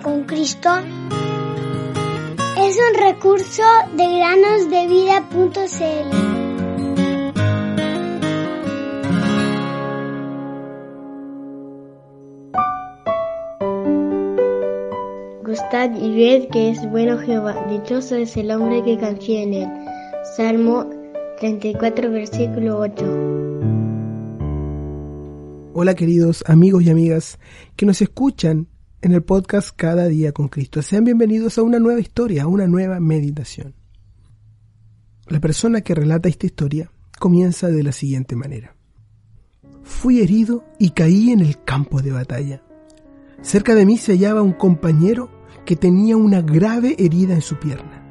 Con Cristo es un recurso de granosdevida.cl. Gustad y ved que es bueno Jehová, dichoso es el hombre que confía en él. Salmo 34, versículo 8. Hola queridos amigos y amigas que nos escuchan en el podcast Cada día con Cristo. Sean bienvenidos a una nueva historia, a una nueva meditación. La persona que relata esta historia comienza de la siguiente manera. Fui herido y caí en el campo de batalla. Cerca de mí se hallaba un compañero que tenía una grave herida en su pierna.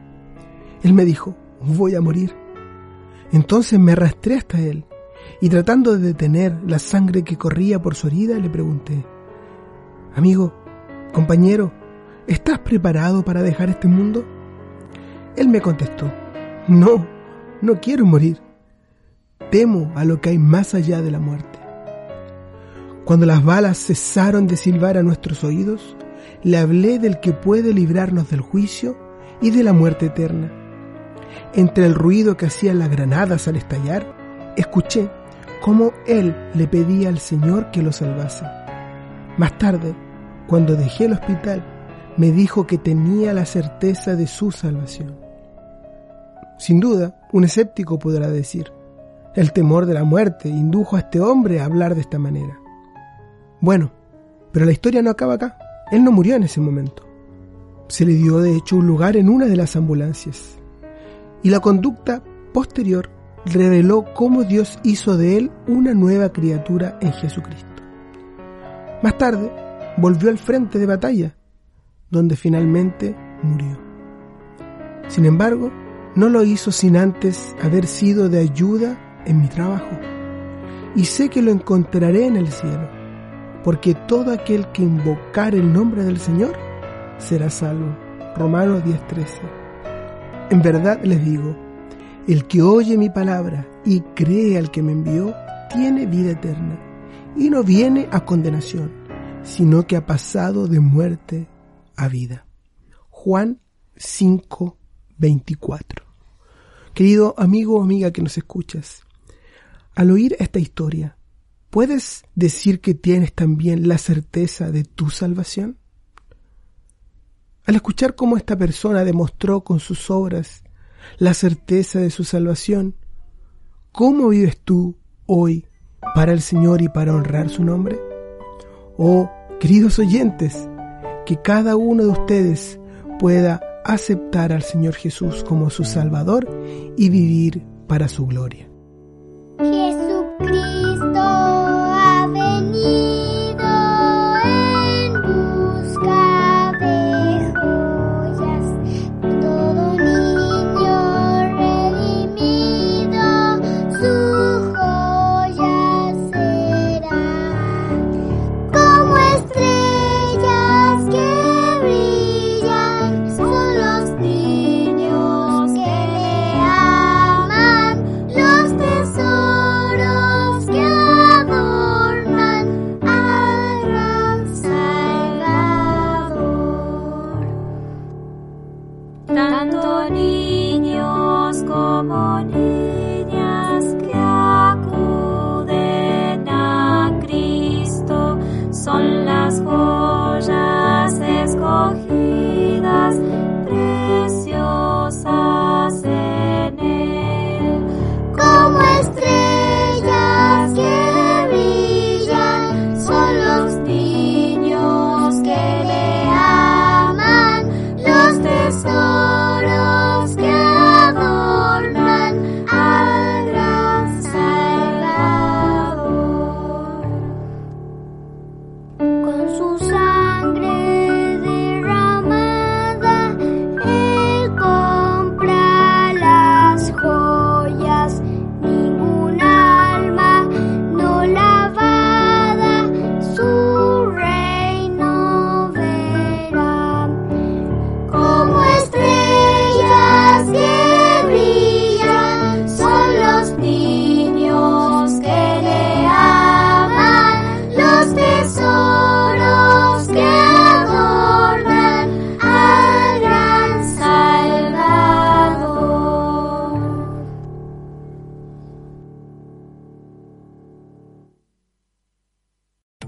Él me dijo, voy a morir. Entonces me arrastré hasta él y tratando de detener la sangre que corría por su herida le pregunté, Amigo, compañero, ¿estás preparado para dejar este mundo? Él me contestó, No, no quiero morir. Temo a lo que hay más allá de la muerte. Cuando las balas cesaron de silbar a nuestros oídos, le hablé del que puede librarnos del juicio y de la muerte eterna. Entre el ruido que hacían las granadas al estallar, escuché cómo él le pedía al Señor que lo salvase. Más tarde, cuando dejé el hospital, me dijo que tenía la certeza de su salvación. Sin duda, un escéptico podrá decir, el temor de la muerte indujo a este hombre a hablar de esta manera. Bueno, pero la historia no acaba acá. Él no murió en ese momento. Se le dio de hecho un lugar en una de las ambulancias. Y la conducta posterior reveló cómo Dios hizo de él una nueva criatura en Jesucristo. Más tarde, volvió al frente de batalla, donde finalmente murió. Sin embargo, no lo hizo sin antes haber sido de ayuda en mi trabajo. Y sé que lo encontraré en el cielo porque todo aquel que invocar el nombre del Señor será salvo. Romanos 10:13. En verdad les digo, el que oye mi palabra y cree al que me envió, tiene vida eterna, y no viene a condenación, sino que ha pasado de muerte a vida. Juan 5:24. Querido amigo o amiga que nos escuchas, al oír esta historia, ¿Puedes decir que tienes también la certeza de tu salvación? Al escuchar cómo esta persona demostró con sus obras la certeza de su salvación, ¿cómo vives tú hoy para el Señor y para honrar su nombre? Oh, queridos oyentes, que cada uno de ustedes pueda aceptar al Señor Jesús como su Salvador y vivir para su gloria.